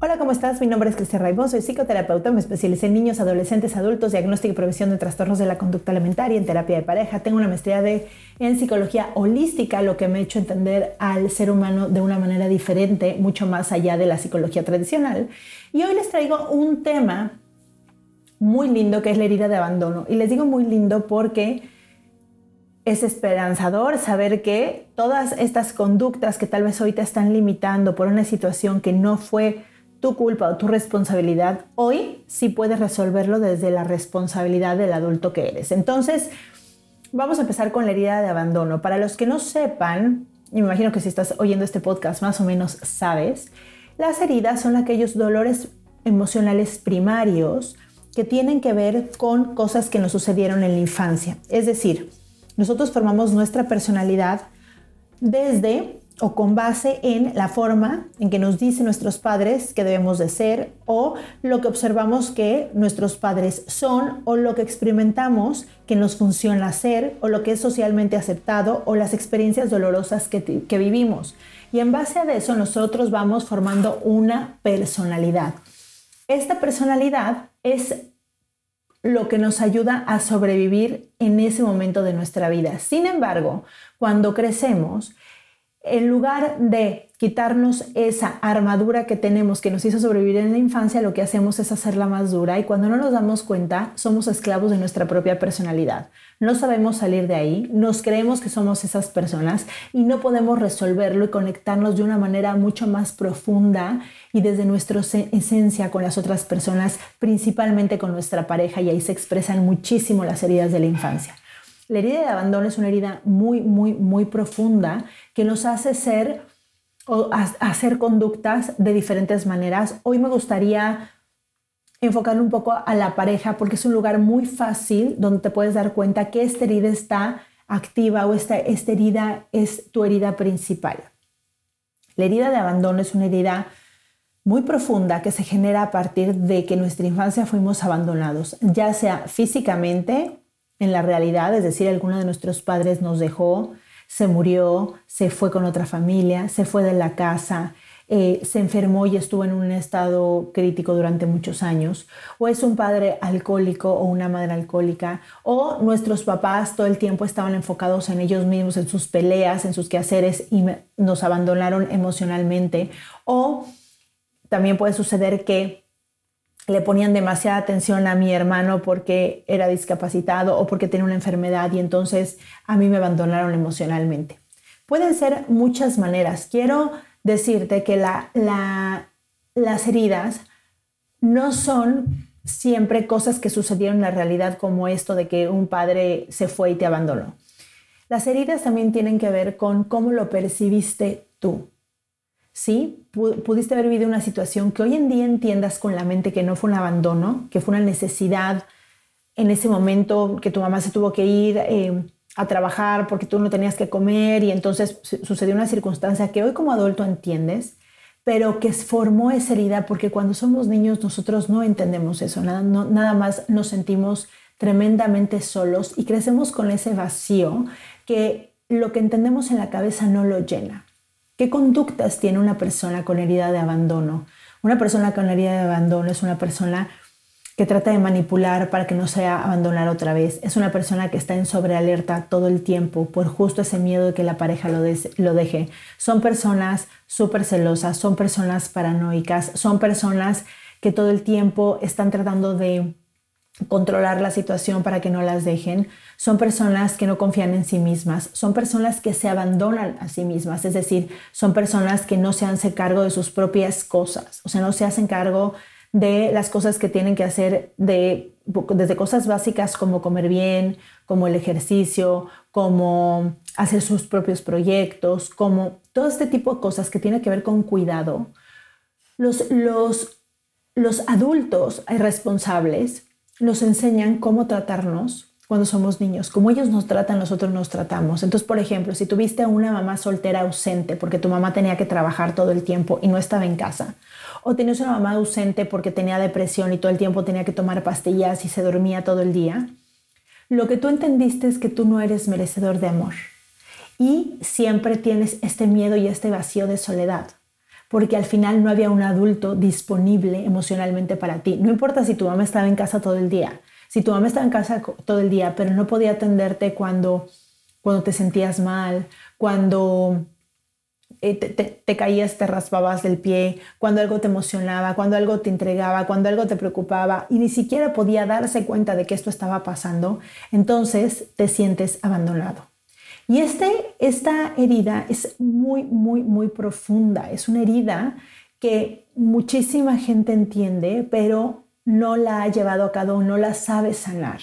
Hola, ¿cómo estás? Mi nombre es Cristian Raibón, soy psicoterapeuta, me especialicé en niños, adolescentes, adultos, diagnóstico y prevención de trastornos de la conducta alimentaria, en terapia de pareja. Tengo una maestría en psicología holística, lo que me ha hecho entender al ser humano de una manera diferente, mucho más allá de la psicología tradicional. Y hoy les traigo un tema muy lindo que es la herida de abandono. Y les digo muy lindo porque es esperanzador saber que todas estas conductas que tal vez hoy te están limitando por una situación que no fue tu culpa o tu responsabilidad, hoy sí puedes resolverlo desde la responsabilidad del adulto que eres. Entonces, vamos a empezar con la herida de abandono. Para los que no sepan, y me imagino que si estás oyendo este podcast más o menos sabes, las heridas son aquellos dolores emocionales primarios que tienen que ver con cosas que nos sucedieron en la infancia. Es decir, nosotros formamos nuestra personalidad desde o con base en la forma en que nos dicen nuestros padres que debemos de ser o lo que observamos que nuestros padres son o lo que experimentamos que nos funciona ser o lo que es socialmente aceptado o las experiencias dolorosas que, que vivimos. Y en base a eso nosotros vamos formando una personalidad. Esta personalidad es lo que nos ayuda a sobrevivir en ese momento de nuestra vida. Sin embargo, cuando crecemos, en lugar de quitarnos esa armadura que tenemos que nos hizo sobrevivir en la infancia, lo que hacemos es hacerla más dura y cuando no nos damos cuenta somos esclavos de nuestra propia personalidad. No sabemos salir de ahí, nos creemos que somos esas personas y no podemos resolverlo y conectarnos de una manera mucho más profunda y desde nuestra esencia con las otras personas, principalmente con nuestra pareja y ahí se expresan muchísimo las heridas de la infancia. La herida de abandono es una herida muy, muy, muy profunda que nos hace ser o hacer conductas de diferentes maneras. Hoy me gustaría enfocar un poco a la pareja porque es un lugar muy fácil donde te puedes dar cuenta que esta herida está activa o esta, esta herida es tu herida principal. La herida de abandono es una herida muy profunda que se genera a partir de que en nuestra infancia fuimos abandonados, ya sea físicamente en la realidad, es decir, alguno de nuestros padres nos dejó, se murió, se fue con otra familia, se fue de la casa, eh, se enfermó y estuvo en un estado crítico durante muchos años, o es un padre alcohólico o una madre alcohólica, o nuestros papás todo el tiempo estaban enfocados en ellos mismos, en sus peleas, en sus quehaceres y nos abandonaron emocionalmente, o también puede suceder que le ponían demasiada atención a mi hermano porque era discapacitado o porque tenía una enfermedad y entonces a mí me abandonaron emocionalmente. Pueden ser muchas maneras. Quiero decirte que las heridas no son siempre cosas que sucedieron en la realidad como esto de que un padre se fue y te abandonó. Las heridas también tienen que ver con cómo lo percibiste tú. ¿Sí? Pudiste haber vivido una situación que hoy en día entiendas con la mente que no fue un abandono, que fue una necesidad en ese momento que tu mamá se tuvo que ir eh, a trabajar porque tú no tenías que comer y entonces sucedió una circunstancia que hoy como adulto entiendes, pero que formó esa herida porque cuando somos niños nosotros no entendemos eso, nada, nada más nos sentimos tremendamente solos y crecemos con ese vacío que lo que entendemos en la cabeza no lo llena. ¿Qué conductas tiene una persona con herida de abandono? Una persona con herida de abandono es una persona que trata de manipular para que no sea abandonar otra vez. Es una persona que está en sobrealerta todo el tiempo por justo ese miedo de que la pareja lo, lo deje. Son personas súper celosas, son personas paranoicas, son personas que todo el tiempo están tratando de controlar la situación para que no las dejen, son personas que no confían en sí mismas, son personas que se abandonan a sí mismas, es decir, son personas que no se hacen cargo de sus propias cosas, o sea, no se hacen cargo de las cosas que tienen que hacer, de, desde cosas básicas como comer bien, como el ejercicio, como hacer sus propios proyectos, como todo este tipo de cosas que tiene que ver con cuidado. Los, los, los adultos responsables nos enseñan cómo tratarnos cuando somos niños, como ellos nos tratan, nosotros nos tratamos. Entonces, por ejemplo, si tuviste a una mamá soltera ausente porque tu mamá tenía que trabajar todo el tiempo y no estaba en casa, o tenías una mamá ausente porque tenía depresión y todo el tiempo tenía que tomar pastillas y se dormía todo el día, lo que tú entendiste es que tú no eres merecedor de amor y siempre tienes este miedo y este vacío de soledad porque al final no había un adulto disponible emocionalmente para ti. No importa si tu mamá estaba en casa todo el día, si tu mamá estaba en casa todo el día, pero no podía atenderte cuando, cuando te sentías mal, cuando eh, te, te, caías, te raspabas del pie, cuando algo te emocionaba, cuando algo te entregaba, cuando algo te preocupaba y ni siquiera podía darse cuenta de que esto estaba pasando, entonces te sientes abandonado. Y este, esta herida es muy, muy, muy profunda. Es una herida que muchísima gente entiende, pero no la ha llevado a cabo, no la sabe sanar.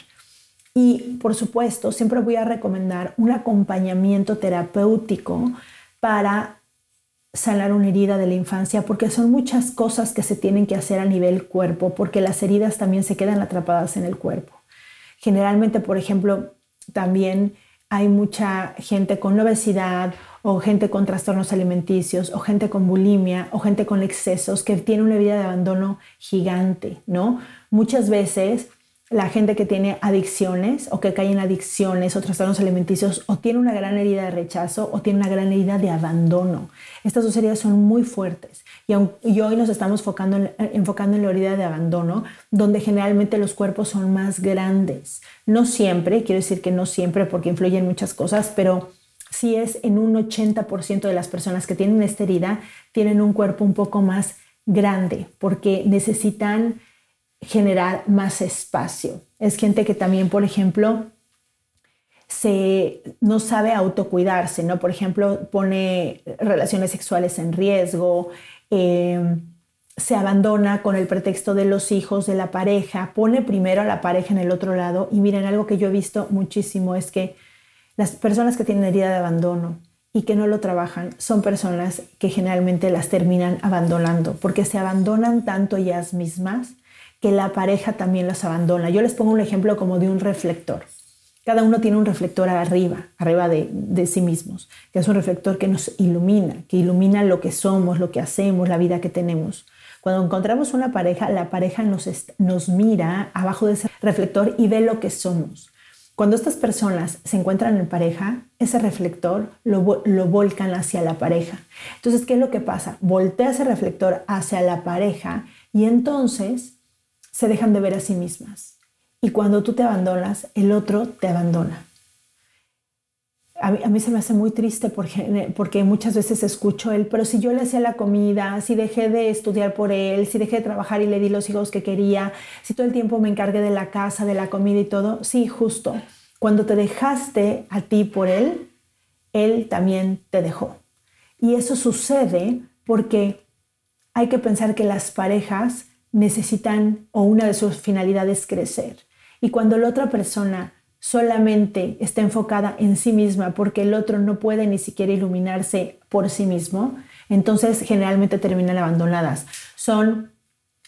Y por supuesto, siempre voy a recomendar un acompañamiento terapéutico para sanar una herida de la infancia, porque son muchas cosas que se tienen que hacer a nivel cuerpo, porque las heridas también se quedan atrapadas en el cuerpo. Generalmente, por ejemplo, también hay mucha gente con obesidad o gente con trastornos alimenticios o gente con bulimia o gente con excesos que tiene una vida de abandono gigante, ¿no? Muchas veces la gente que tiene adicciones o que cae en adicciones o trastornos alimenticios o tiene una gran herida de rechazo o tiene una gran herida de abandono. Estas dos heridas son muy fuertes y, hoy nos estamos enfocando en, enfocando en la herida de abandono, donde generalmente los cuerpos son más grandes. No siempre, quiero decir que no siempre porque influyen muchas cosas, pero sí es en un 80% de las personas que tienen esta herida, tienen un cuerpo un poco más grande porque necesitan generar más espacio. Es gente que también, por ejemplo, se, no sabe autocuidarse, ¿no? Por ejemplo, pone relaciones sexuales en riesgo, eh, se abandona con el pretexto de los hijos, de la pareja, pone primero a la pareja en el otro lado. Y miren, algo que yo he visto muchísimo es que las personas que tienen herida de abandono y que no lo trabajan son personas que generalmente las terminan abandonando, porque se abandonan tanto ellas mismas que la pareja también las abandona. Yo les pongo un ejemplo como de un reflector. Cada uno tiene un reflector arriba, arriba de, sí mismos, que es un reflector que nos ilumina, que ilumina lo que somos, lo que hacemos, la vida que tenemos. Cuando encontramos una pareja, la pareja nos, nos mira abajo de ese reflector y ve lo que somos. Cuando estas personas se encuentran en pareja, ese reflector lo, lo, volcan hacia la pareja. Entonces, ¿qué es lo que pasa? Voltea ese reflector hacia la pareja y entonces se dejan de ver a sí mismas. Y cuando tú te abandonas, el otro te abandona. A mí, se me hace muy triste porque, porque muchas veces escucho él, pero si yo le hacía la comida, si dejé de estudiar por él, si dejé de trabajar y le di los hijos que quería, si todo el tiempo me encargué de la casa, de la comida y todo, sí, justo. Cuando te dejaste a ti por él, él también te dejó. Y eso sucede porque hay que pensar que las parejas necesitan o una de sus finalidades es crecer. Y cuando la otra persona solamente está enfocada en sí misma porque el otro no puede ni siquiera iluminarse por sí mismo, entonces generalmente terminan abandonadas. Son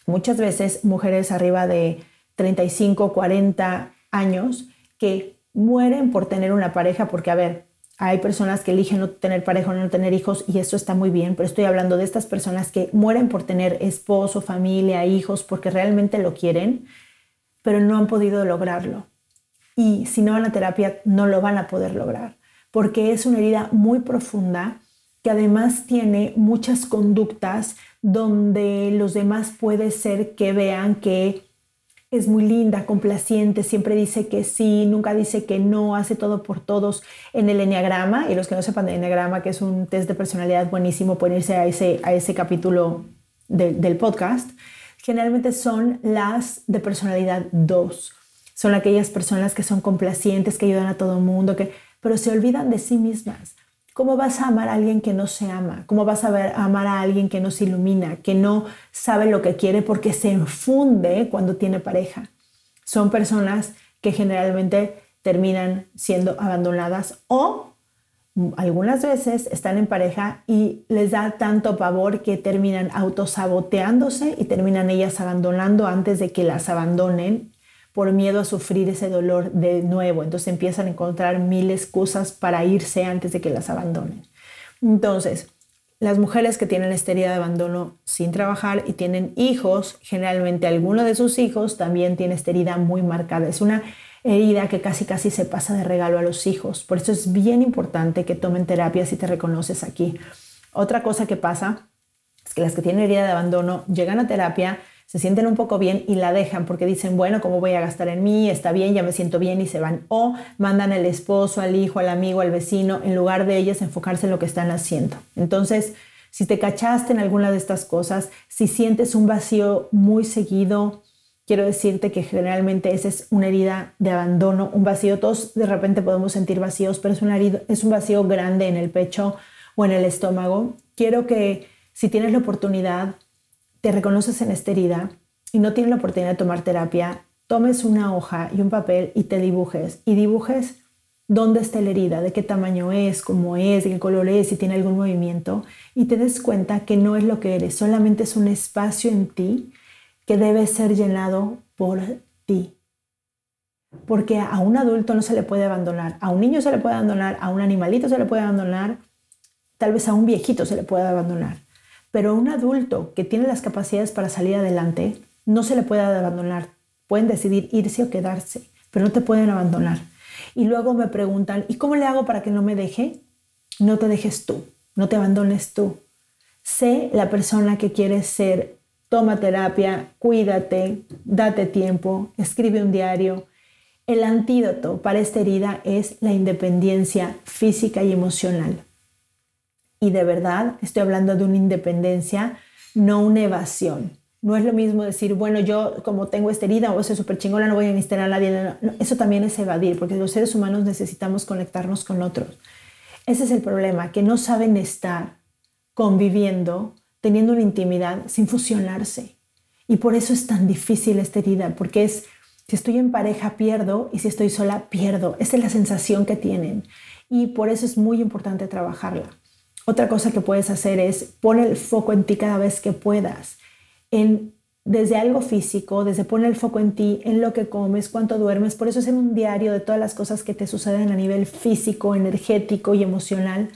muchas veces mujeres arriba de 35, 40 años que mueren por tener una pareja porque, a ver, hay personas que eligen no tener pareja o no tener hijos y eso está muy bien, pero estoy hablando de estas personas que mueren por tener esposo, familia, hijos, porque realmente lo quieren, pero no han podido lograrlo. Y si no van a terapia, no lo van a poder lograr, porque es una herida muy profunda que además tiene muchas conductas donde los demás puede ser que vean que es muy linda, complaciente, siempre dice que sí, nunca dice que no, hace todo por todos en el enneagrama. Y los que no sepan de enneagrama, que es un test de personalidad buenísimo, pueden irse a ese, a ese capítulo del podcast. Generalmente son las de personalidad 2 son aquellas personas que son complacientes, que ayudan a todo el mundo, que, pero se olvidan de sí mismas. ¿Cómo vas a amar a alguien que no se ama? ¿Cómo vas a, ver, amar a alguien que no se ilumina, que no sabe lo que quiere porque se enfunde cuando tiene pareja? Son personas que generalmente terminan siendo abandonadas o algunas veces están en pareja y les da tanto pavor que terminan autosaboteándose y terminan ellas abandonando antes de que las abandonen por miedo a sufrir ese dolor de nuevo. Entonces empiezan a encontrar mil excusas para irse antes de que las abandonen. Entonces, las mujeres que tienen esta herida de abandono sin trabajar y tienen hijos, generalmente alguno de sus hijos también tiene esta herida muy marcada. Es una herida que casi casi se pasa de regalo a los hijos. Por eso es bien importante que tomen terapia si te reconoces aquí. Otra cosa que pasa es que las que tienen herida de abandono llegan a terapia se sienten un poco bien y la dejan porque dicen, bueno, ¿cómo voy a gastar en mí? Está bien, ya me siento bien y se van. O mandan al esposo, al hijo, al amigo, al vecino, en lugar de ellas enfocarse en lo que están haciendo. Entonces, si te cachaste en alguna de estas cosas, si sientes un vacío muy seguido, quiero decirte que generalmente esa es una herida de abandono, un vacío. Todos de repente podemos sentir vacíos, pero es, una herida, es un vacío grande en el pecho o en el estómago. Quiero que si tienes la oportunidad, te reconoces en esta herida y no tienes la oportunidad de tomar terapia, tomes una hoja y un papel y te dibujes. Y dibujes dónde está la herida, de qué tamaño es, cómo es, qué color es, si tiene algún movimiento. Y te des cuenta que no es lo que eres, solamente es un espacio en ti que debe ser llenado por ti. Porque a un adulto no se le puede abandonar, a un niño se le puede abandonar, a un animalito se le puede abandonar, tal vez a un viejito se le puede abandonar. Pero un adulto que tiene las capacidades para salir adelante, no se le puede abandonar. Pueden decidir irse o quedarse, pero no te pueden abandonar. Y luego me preguntan, ¿y cómo le hago para que no me deje? No te dejes tú, no te abandones tú. Sé la persona que quieres ser. Toma terapia, cuídate, date tiempo, escribe un diario. El antídoto para esta herida es la independencia física y emocional. Y de verdad estoy hablando de una independencia, no una evasión. No es lo mismo decir, bueno, yo como tengo esta herida o soy súper chingona, no voy a necesitar a nadie. eso también es evadir, porque los seres humanos necesitamos conectarnos con otros. Ese es el problema, que no saben estar conviviendo, teniendo una intimidad sin fusionarse. Y por eso es tan difícil esta herida, porque es, si estoy en pareja pierdo y si estoy sola pierdo. Esa es la sensación que tienen. Y por eso es muy importante trabajarla. Otra cosa que puedes hacer es poner el foco en ti cada vez que puedas, en desde algo físico, desde poner el foco en ti, en lo que comes, cuánto duermes. Por eso hacer un diario de todas las cosas que te suceden a nivel físico, energético y emocional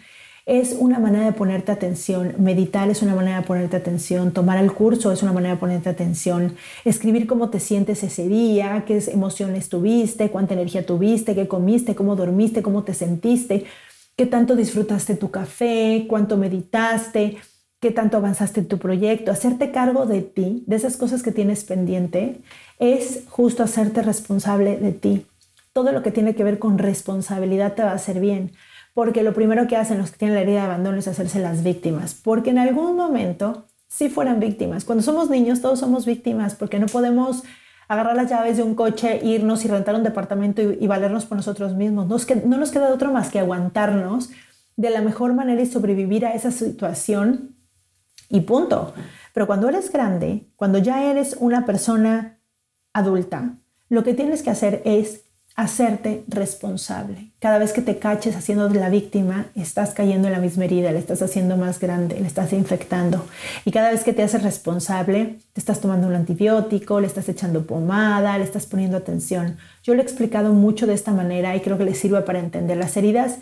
es una manera de ponerte atención. Meditar es una manera de ponerte atención. Tomar el curso es una manera de ponerte atención. Escribir cómo te sientes ese día, qué emociones tuviste, cuánta energía tuviste, qué comiste, cómo dormiste, cómo te sentiste qué tanto disfrutaste tu café, cuánto meditaste, qué tanto avanzaste en tu proyecto. Hacerte cargo de ti, de esas cosas que tienes pendiente, es justo hacerte responsable de ti. Todo lo que tiene que ver con responsabilidad te va a hacer bien, porque lo primero que hacen los que tienen la herida de abandono es hacerse las víctimas, porque en algún momento sí fueran víctimas. Cuando somos niños todos somos víctimas porque no podemos agarrar las llaves de un coche, irnos y rentar un departamento y, valernos por nosotros mismos. no nos queda otro más que aguantarnos de la mejor manera y sobrevivir a esa situación y punto. Pero cuando eres grande, cuando ya eres una persona adulta, lo que tienes que hacer es hacerte responsable. Cada vez que te caches haciendo de la víctima, estás cayendo en la misma herida, le estás haciendo más grande, le estás infectando. Y cada vez que te haces responsable, te estás tomando un antibiótico, le estás echando pomada, le estás poniendo atención. Yo lo he explicado mucho de esta manera y creo que le sirve para entender. Las heridas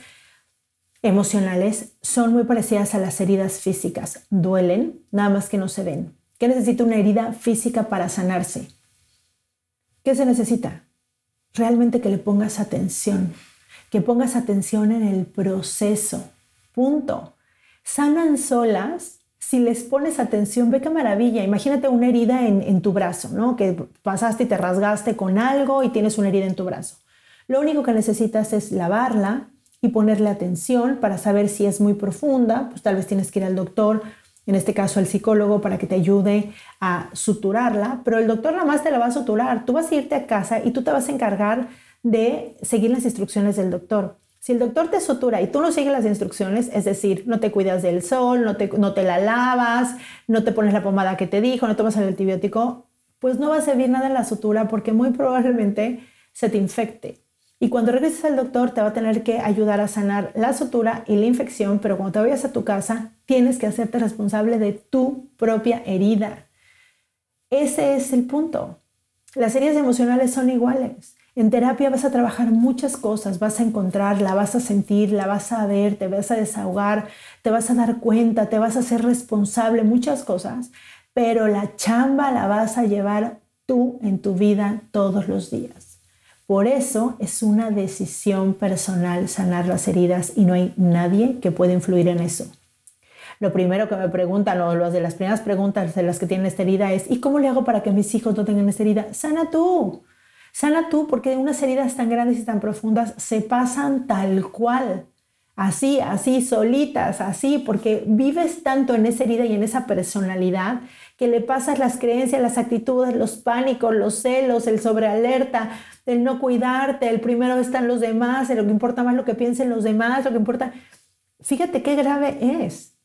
emocionales son muy parecidas a las heridas físicas. Duelen, nada más que no se ven. ¿Qué necesita una herida física para sanarse? ¿Qué se necesita? Realmente que le pongas atención, que pongas atención en el proceso. Punto. Sanan solas si les pones atención. Ve qué maravilla. Imagínate una herida en, tu brazo, ¿no? Que pasaste y te rasgaste con algo y tienes una herida en tu brazo. Lo único que necesitas es lavarla y ponerle atención para saber si es muy profunda. Pues tal vez tienes que ir al doctor en este caso el psicólogo, para que te ayude a suturarla, pero el doctor nada más te la va a suturar. Tú vas a irte a casa y tú te vas a encargar de seguir las instrucciones del doctor. Si el doctor te sutura y tú no sigues las instrucciones, es decir, no te cuidas del sol, no te, no te la lavas, no te pones la pomada que te dijo, no tomas el antibiótico, pues no va a servir nada en la sutura porque muy probablemente se te infecte. Y cuando regreses al doctor te va a tener que ayudar a sanar la sutura y la infección, pero cuando te vayas a tu casa tienes que hacerte responsable de tu propia herida. Ese es el punto. Las heridas emocionales son iguales. En terapia vas a trabajar muchas cosas, vas a encontrar, la vas a sentir, la vas a ver, te vas a desahogar, te vas a dar cuenta, te vas a ser responsable, muchas cosas, pero la chamba la vas a llevar tú en tu vida todos los días. Por eso es una decisión personal sanar las heridas y no hay nadie que pueda influir en eso. Lo primero que me preguntan, o las de las primeras preguntas de las que tienen esta herida es, ¿y cómo le hago para que mis hijos no tengan esta herida? Sana tú. Sana tú porque unas heridas tan grandes y tan profundas se pasan tal cual. Así, así, solitas, así, porque vives tanto en esa herida y en esa personalidad que le pasas las creencias, las actitudes, los pánicos, los celos, el sobrealerta, el no cuidarte, el primero están los demás, lo que importa más lo que piensen los demás, lo que importa... Fíjate qué grave es,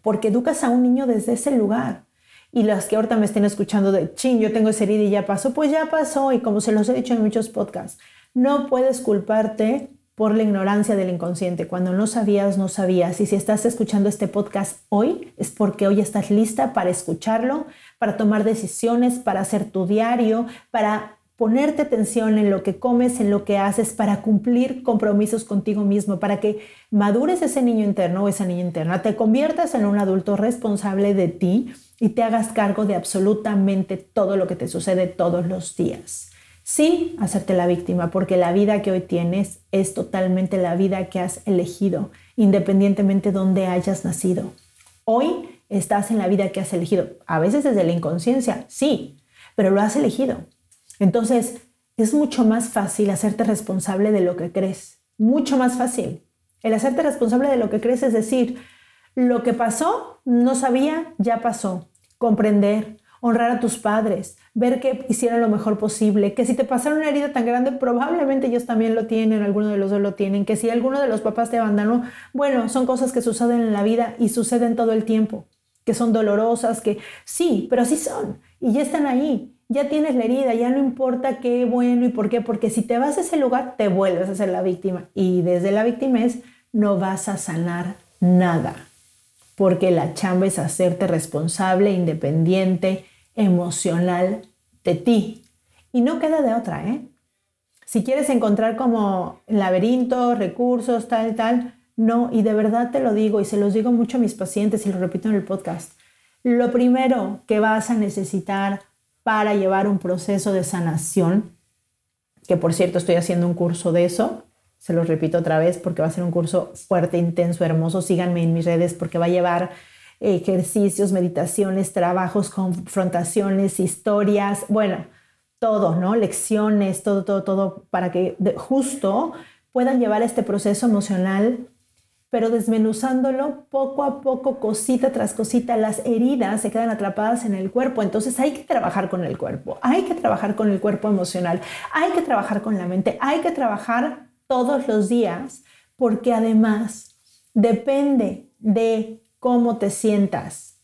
porque educas a un niño desde ese lugar y las que ahorita me estén escuchando de, chin, yo tengo esa herida y ya pasó, pues ya pasó. Y como se los he dicho en muchos podcasts, no puedes culparte por la ignorancia del inconsciente. Cuando no sabías, no sabías. Y si estás escuchando este podcast hoy, es porque hoy estás lista para escucharlo, para tomar decisiones, para hacer tu diario, para ponerte atención en lo que comes, en lo que haces, para cumplir compromisos contigo mismo, para que madures ese niño interno o esa niña interna, te conviertas en un adulto responsable de ti y te hagas cargo de absolutamente todo lo que te sucede todos los días. Sin hacerte la víctima, porque la vida que hoy tienes es totalmente la vida que has elegido, independientemente de dónde hayas nacido. Hoy estás en la vida que has elegido. A veces desde la inconsciencia, sí, pero lo has elegido. Entonces, es mucho más fácil hacerte responsable de lo que crees. Mucho más fácil. El hacerte responsable de lo que crees es decir, lo que pasó, no sabía, ya pasó. Comprender, honrar a tus padres, ver que hicieron lo mejor posible, que si te pasaron una herida tan grande, probablemente ellos también lo tienen, alguno de los dos lo tienen, que si alguno de los papás te abandonó, bueno, son cosas que suceden en la vida y suceden todo el tiempo, que son dolorosas, que sí, pero así son y ya están ahí. Ya tienes la herida, ya no importa qué bueno y por qué, porque si te vas a ese lugar, te vuelves a ser la víctima y desde la es no vas a sanar nada porque la chamba es hacerte responsable, independiente, emocional de ti. Y no queda de otra, ¿eh? Si quieres encontrar como laberinto, recursos, tal, tal, no, y de verdad te lo digo y se los digo mucho a mis pacientes y lo repito en el podcast. Lo primero que vas a necesitar para llevar un proceso de sanación, que por cierto estoy haciendo un curso de eso, se los repito otra vez porque va a ser un curso fuerte, intenso, hermoso. Síganme en mis redes porque va a llevar ejercicios, meditaciones, trabajos, confrontaciones, historias, bueno, todo, ¿no? Lecciones, todo, todo, todo, para que justo puedan llevar este proceso emocional, pero desmenuzándolo poco a poco, cosita tras cosita, las heridas se quedan atrapadas en el cuerpo, entonces hay que trabajar con el cuerpo, hay que trabajar con el cuerpo emocional, hay que trabajar con la mente, hay que trabajar todos los días, porque además depende de cómo te sientas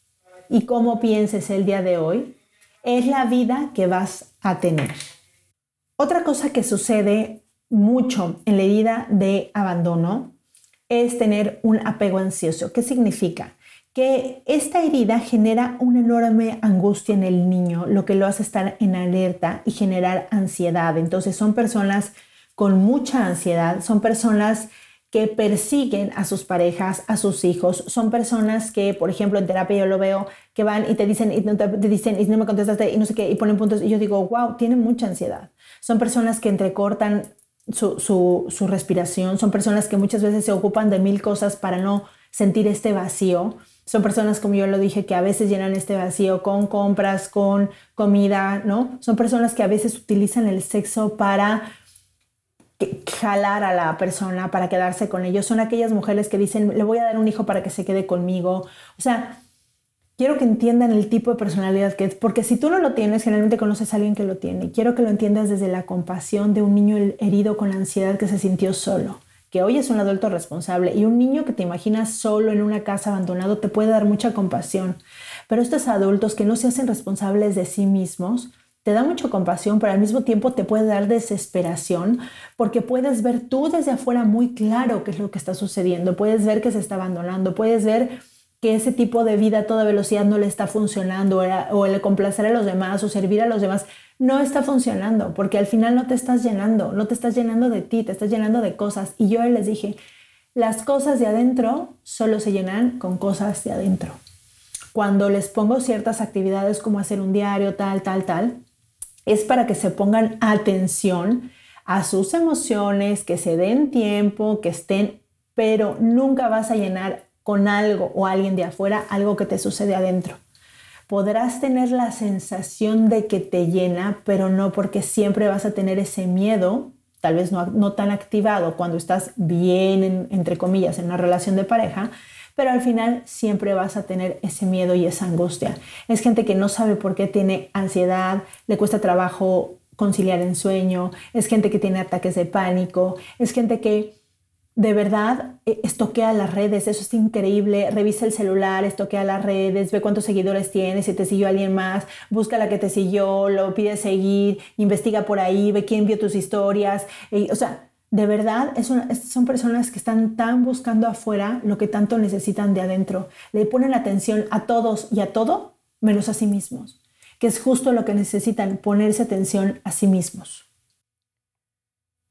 y cómo pienses el día de hoy, es la vida que vas a tener. Otra cosa que sucede mucho en la herida de abandono es tener un apego ansioso. ¿Qué significa? Que esta herida genera una enorme angustia en el niño, lo que lo hace estar en alerta y generar ansiedad. Entonces son personas con mucha ansiedad, son personas que persiguen a sus parejas, a sus hijos, son personas que, por ejemplo, en terapia yo lo veo, que van y te dicen, y no te, dicen, y no me contestaste, y no sé qué, y ponen puntos, y yo digo, wow, tienen mucha ansiedad. Son personas que entrecortan su, su, su respiración, son personas que muchas veces se ocupan de mil cosas para no sentir este vacío. Son personas, como yo lo dije, que a veces llenan este vacío con compras, con comida, ¿no? Son personas que a veces utilizan el sexo para jalar a la persona para quedarse con ellos. Son aquellas mujeres que dicen, le voy a dar un hijo para que se quede conmigo. O sea, quiero que entiendan el tipo de personalidad que es, porque si tú no lo tienes, generalmente conoces a alguien que lo tiene. Quiero que lo entiendas desde la compasión de un niño herido con ansiedad que se sintió solo, que hoy es un adulto responsable y un niño que te imaginas solo en una casa abandonado te puede dar mucha compasión. Pero estos adultos que no se hacen responsables de sí mismos, te da mucha compasión, pero al mismo tiempo te puede dar desesperación porque puedes ver tú desde afuera muy claro qué es lo que está sucediendo, puedes ver que se está abandonando, puedes ver que ese tipo de vida a toda velocidad no le está funcionando o el complacer a los demás o servir a los demás no está funcionando porque al final no te estás llenando, no te estás llenando de ti, te estás llenando de cosas. Y yo les dije, las cosas de adentro solo se llenan con cosas de adentro. Cuando les pongo ciertas actividades como hacer un diario, tal, tal, tal, es para que se pongan atención a sus emociones, que se den tiempo, que estén, pero nunca vas a llenar con algo o alguien de afuera algo que te sucede adentro. Podrás tener la sensación de que te llena, pero no porque siempre vas a tener ese miedo, tal vez no, tan activado cuando estás bien, entre comillas, en una relación de pareja, pero al final siempre vas a tener ese miedo y esa angustia. Es gente que no sabe por qué tiene ansiedad, le cuesta trabajo conciliar el sueño, es gente que tiene ataques de pánico, es gente que de verdad eh, estoquea las redes, eso es increíble, revisa el celular, estoquea las redes, ve cuántos seguidores tienes, si te siguió alguien más, busca la que te siguió, lo pide seguir, investiga por ahí, ve quién vio tus historias, o sea, de verdad son personas que están tan buscando afuera lo que tanto necesitan de adentro, le ponen atención a todos y a todo menos a sí mismos, que es justo lo que necesitan, ponerse atención a sí mismos.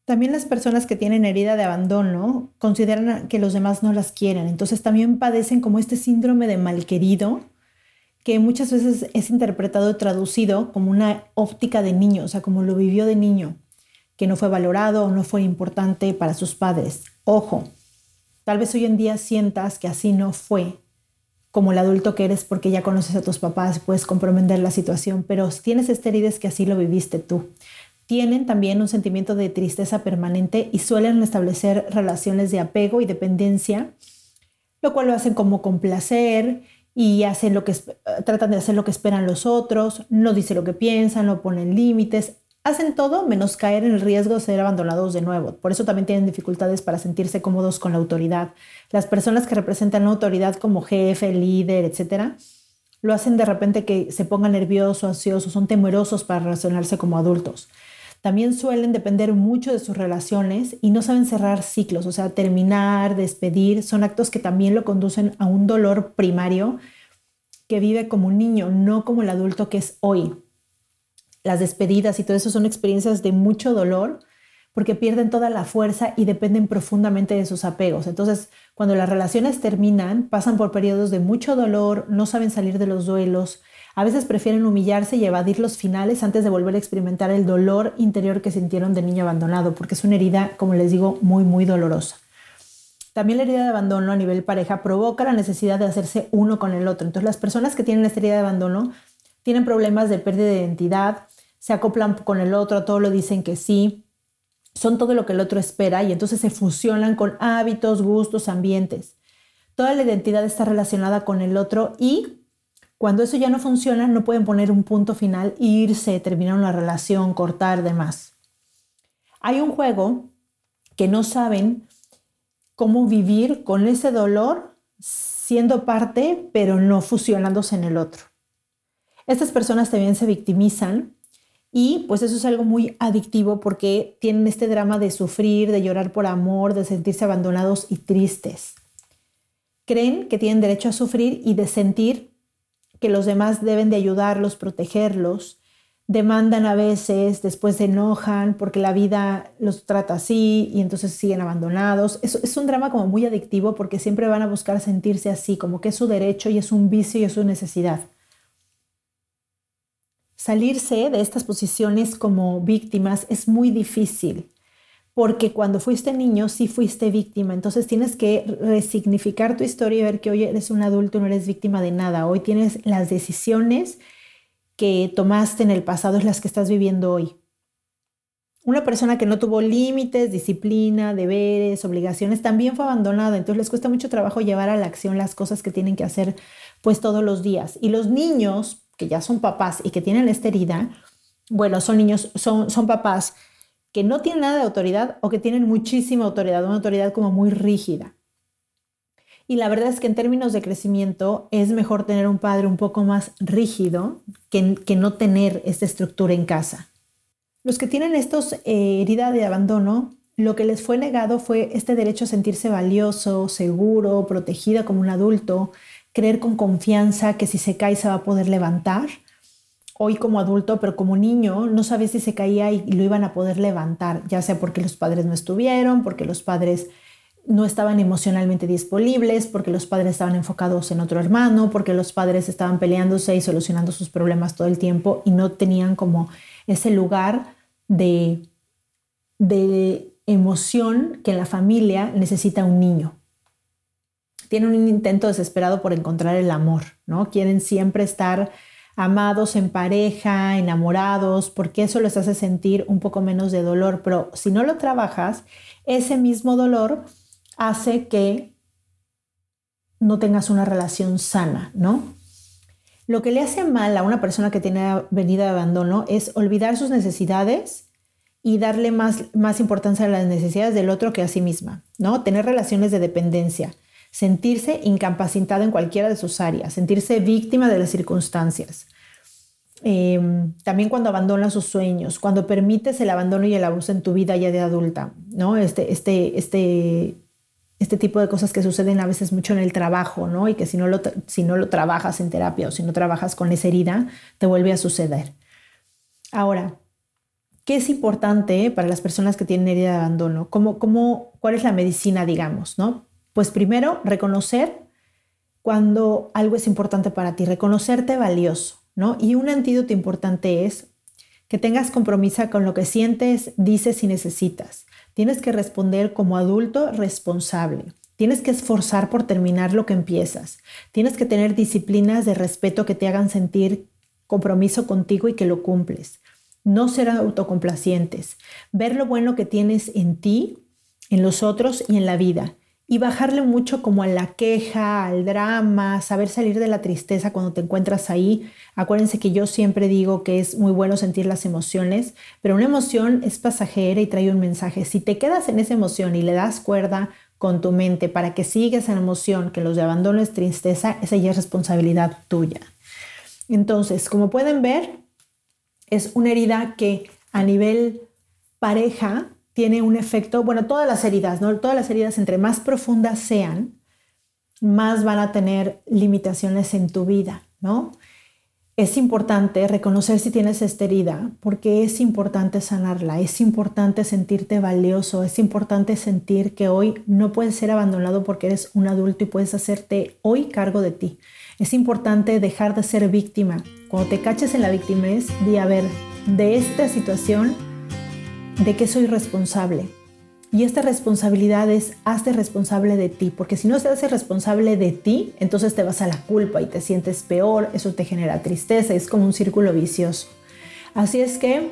También las personas que tienen herida de abandono consideran que los demás no las quieren, entonces también padecen como este síndrome de malquerido que muchas veces es interpretado traducido como una óptica de niño, o sea, como lo vivió de niño, que no fue valorado o no fue importante para sus padres. Ojo, tal vez hoy en día sientas que así no fue, como el adulto que eres porque ya conoces a tus papás y puedes comprender la situación, pero tienes esta herida es que así lo viviste tú tienen también un sentimiento de tristeza permanente y suelen establecer relaciones de apego y dependencia, lo cual lo hacen como complacer y hacen lo que tratan de hacer lo que esperan los otros, no dicen lo que piensan, no ponen límites, hacen todo menos caer en el riesgo de ser abandonados de nuevo. Por eso también tienen dificultades para sentirse cómodos con la autoridad. Las personas que representan la autoridad como jefe, líder, etcétera, lo hacen de repente que se pongan nerviosos, ansiosos, son temerosos para relacionarse como adultos. También suelen depender mucho de sus relaciones y no saben cerrar ciclos, o sea, terminar, despedir, son actos que también lo conducen a un dolor primario que vive como un niño, no como el adulto que es hoy. Las despedidas y todo eso son experiencias de mucho dolor porque pierden toda la fuerza y dependen profundamente de sus apegos. Entonces, cuando las relaciones terminan, pasan por periodos de mucho dolor, no saben salir de los duelos, a veces prefieren humillarse y evadir los finales antes de volver a experimentar el dolor interior que sintieron de niño abandonado, porque es una herida, como les digo, muy, muy dolorosa. También la herida de abandono a nivel pareja provoca la necesidad de hacerse uno con el otro. Entonces las personas que tienen esta herida de abandono tienen problemas de pérdida de identidad, se acoplan con el otro, a todo lo dicen que sí, son todo lo que el otro espera y entonces se fusionan con hábitos, gustos, ambientes. Toda la identidad está relacionada con el otro y cuando eso ya no funciona, no pueden poner un punto final, irse, terminar una relación, cortar, demás. Hay un juego que no saben cómo vivir con ese dolor siendo parte, pero no fusionándose en el otro. Estas personas también se victimizan y pues eso es algo muy adictivo porque tienen este drama de sufrir, de llorar por amor, de sentirse abandonados y tristes. Creen que tienen derecho a sufrir y de sentir que los demás deben de ayudarlos, protegerlos. Demandan a veces, después se enojan porque la vida los trata así y entonces siguen abandonados. Es, es un drama como muy adictivo porque siempre van a buscar sentirse así, como que es su derecho y es un vicio y es su necesidad. Salirse de estas posiciones como víctimas es muy difícil porque cuando fuiste niño sí fuiste víctima, entonces tienes que resignificar tu historia y ver que hoy eres un adulto, no eres víctima de nada, hoy tienes las decisiones que tomaste en el pasado, es las que estás viviendo hoy. Una persona que no tuvo límites, disciplina, deberes, obligaciones, también fue abandonada. Entonces les cuesta mucho trabajo llevar a la acción las cosas que tienen que hacer pues todos los días. Y los niños que ya son papás y que tienen esta herida, bueno, son niños, son, son papás que no tienen nada de autoridad o que tienen muchísima autoridad, una autoridad como muy rígida. Y la verdad es que en términos de crecimiento es mejor tener un padre un poco más rígido que, que no tener esta estructura en casa. Los que tienen estos eh, herida de abandono, lo que les fue negado fue este derecho a sentirse valioso, seguro, protegida como un adulto, creer con confianza que si se cae se va a poder levantar. Hoy como adulto, pero como niño, no sabía si se caía y lo iban a poder levantar, ya sea porque los padres no estuvieron, porque los padres no estaban emocionalmente disponibles, porque los padres estaban enfocados en otro hermano, porque los padres estaban peleándose y solucionando sus problemas todo el tiempo y no tenían como ese lugar de, de emoción que la familia necesita un niño. Tienen un intento desesperado por encontrar el amor, ¿no? Quieren siempre estar amados en pareja, enamorados, porque eso les hace sentir un poco menos de dolor, pero si no lo trabajas, ese mismo dolor hace que no tengas una relación sana, ¿no? Lo que le hace mal a una persona que tiene venida de abandono es olvidar sus necesidades y darle más, más importancia a las necesidades del otro que a sí misma, ¿no? Tener relaciones de dependencia, sentirse incapacitada en cualquiera de sus áreas, sentirse víctima de las circunstancias. Em, también cuando abandonas sus sueños, cuando permites el abandono y el abuso en tu vida ya de adulta, ¿no? Este, este, este este tipo de cosas que suceden a veces mucho en el trabajo, ¿no? Y que si no lo, si no lo trabajas en terapia o si no trabajas con esa herida, te vuelve a suceder. Ahora, ¿qué es importante para las personas que tienen herida de abandono? ¿Cómo, cómo, ¿Cuál es la medicina, digamos, no? Pues primero, reconocer cuando algo es importante para ti, reconocerte valioso, ¿no? Y un antídoto importante es que tengas compromiso con lo que sientes, dices y necesitas. Tienes que responder como adulto responsable. Tienes que esforzar por terminar lo que empiezas. Tienes que tener disciplinas de respeto que te hagan sentir compromiso contigo y que lo cumples. No ser autocomplacientes. Ver lo bueno que tienes en ti, en los otros y en la vida y bajarle mucho como a la queja, al drama, saber salir de la tristeza cuando te encuentras ahí. Acuérdense que yo siempre digo que es muy bueno sentir las emociones, pero una emoción es pasajera y trae un mensaje. Si te quedas en esa emoción y le das cuerda con tu mente para que sigas esa emoción, que los de abandono es tristeza, esa ya es responsabilidad tuya. Entonces, como pueden ver, es una herida que a nivel pareja tiene un efecto, bueno, todas las heridas, ¿no? Todas las heridas, entre más profundas sean, más van a tener limitaciones en tu vida, ¿no? Es importante reconocer si tienes esta herida, porque es importante sanarla, es importante sentirte valioso, es importante sentir que hoy no puedes ser abandonado porque eres un adulto y puedes hacerte hoy cargo de ti. Es importante dejar de ser víctima. Cuando te caches en la victimez, di a ver, de esta situación de qué soy responsable. Y esta responsabilidad es, hazte responsable de ti, porque si no se hace responsable de ti, entonces te vas a la culpa y te sientes peor, eso te genera tristeza, es como un círculo vicioso. Así es que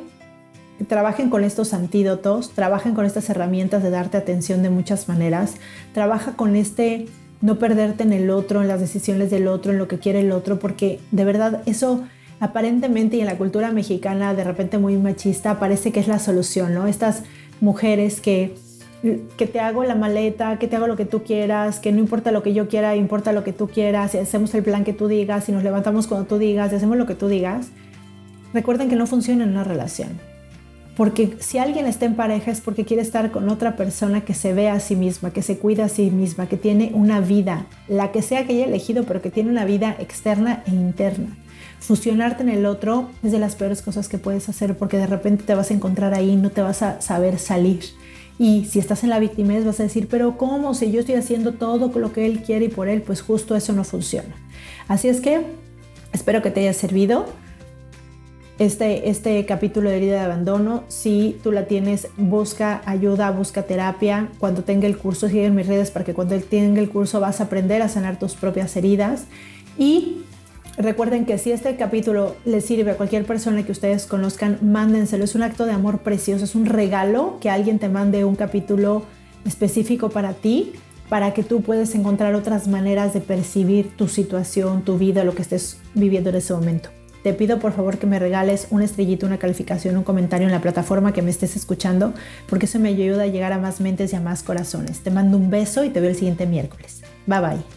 trabajen con estos antídotos, trabajen con estas herramientas de darte atención de muchas maneras, trabaja con este no perderte en el otro, en las decisiones del otro, en lo que quiere el otro, porque de verdad eso aparentemente y en la cultura mexicana de repente muy machista parece que es la solución, ¿no? Estas mujeres que, que te hago la maleta, que te hago lo que tú quieras, que no importa lo que yo quiera, importa lo que tú quieras, y hacemos el plan que tú digas, y nos levantamos cuando tú digas, y hacemos lo que tú digas. Recuerden que no funciona en una relación. Porque si alguien está en pareja es porque quiere estar con otra persona que se ve a sí misma, que se cuida a sí misma, que tiene una vida, la que sea que haya elegido, pero que tiene una vida externa e interna fusionarte en el otro es de las peores cosas que puedes hacer porque de repente te vas a encontrar ahí y no te vas a saber salir. Y si estás en la victimez vas a decir, pero ¿cómo? Si yo estoy haciendo todo lo que él quiere y por él, pues justo eso no funciona. Así es que espero que te haya servido este, este capítulo de herida de abandono. Si tú la tienes, busca ayuda, busca terapia. Cuando tenga el curso, sigue en mis redes para que cuando tenga el curso vas a aprender a sanar tus propias heridas. Y Recuerden que si este capítulo les sirve a cualquier persona que ustedes conozcan, mándenselo. Es un acto de amor precioso, es un regalo que alguien te mande un capítulo específico para ti, para que tú puedas encontrar otras maneras de percibir tu situación, tu vida, lo que estés viviendo en ese momento. Te pido por favor que me regales una estrellita, una calificación, un comentario en la plataforma que me estés escuchando, porque eso me ayuda a llegar a más mentes y a más corazones. Te mando un beso y te veo el siguiente miércoles. Bye bye.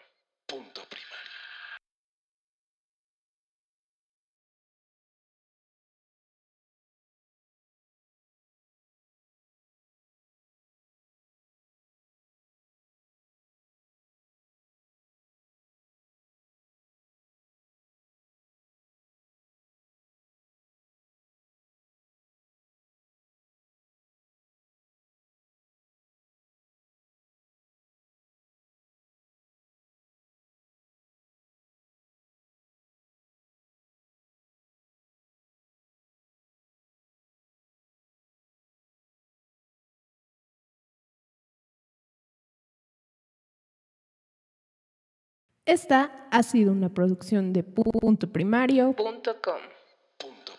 Esta ha sido una producción de puntoprimario.com. Punto.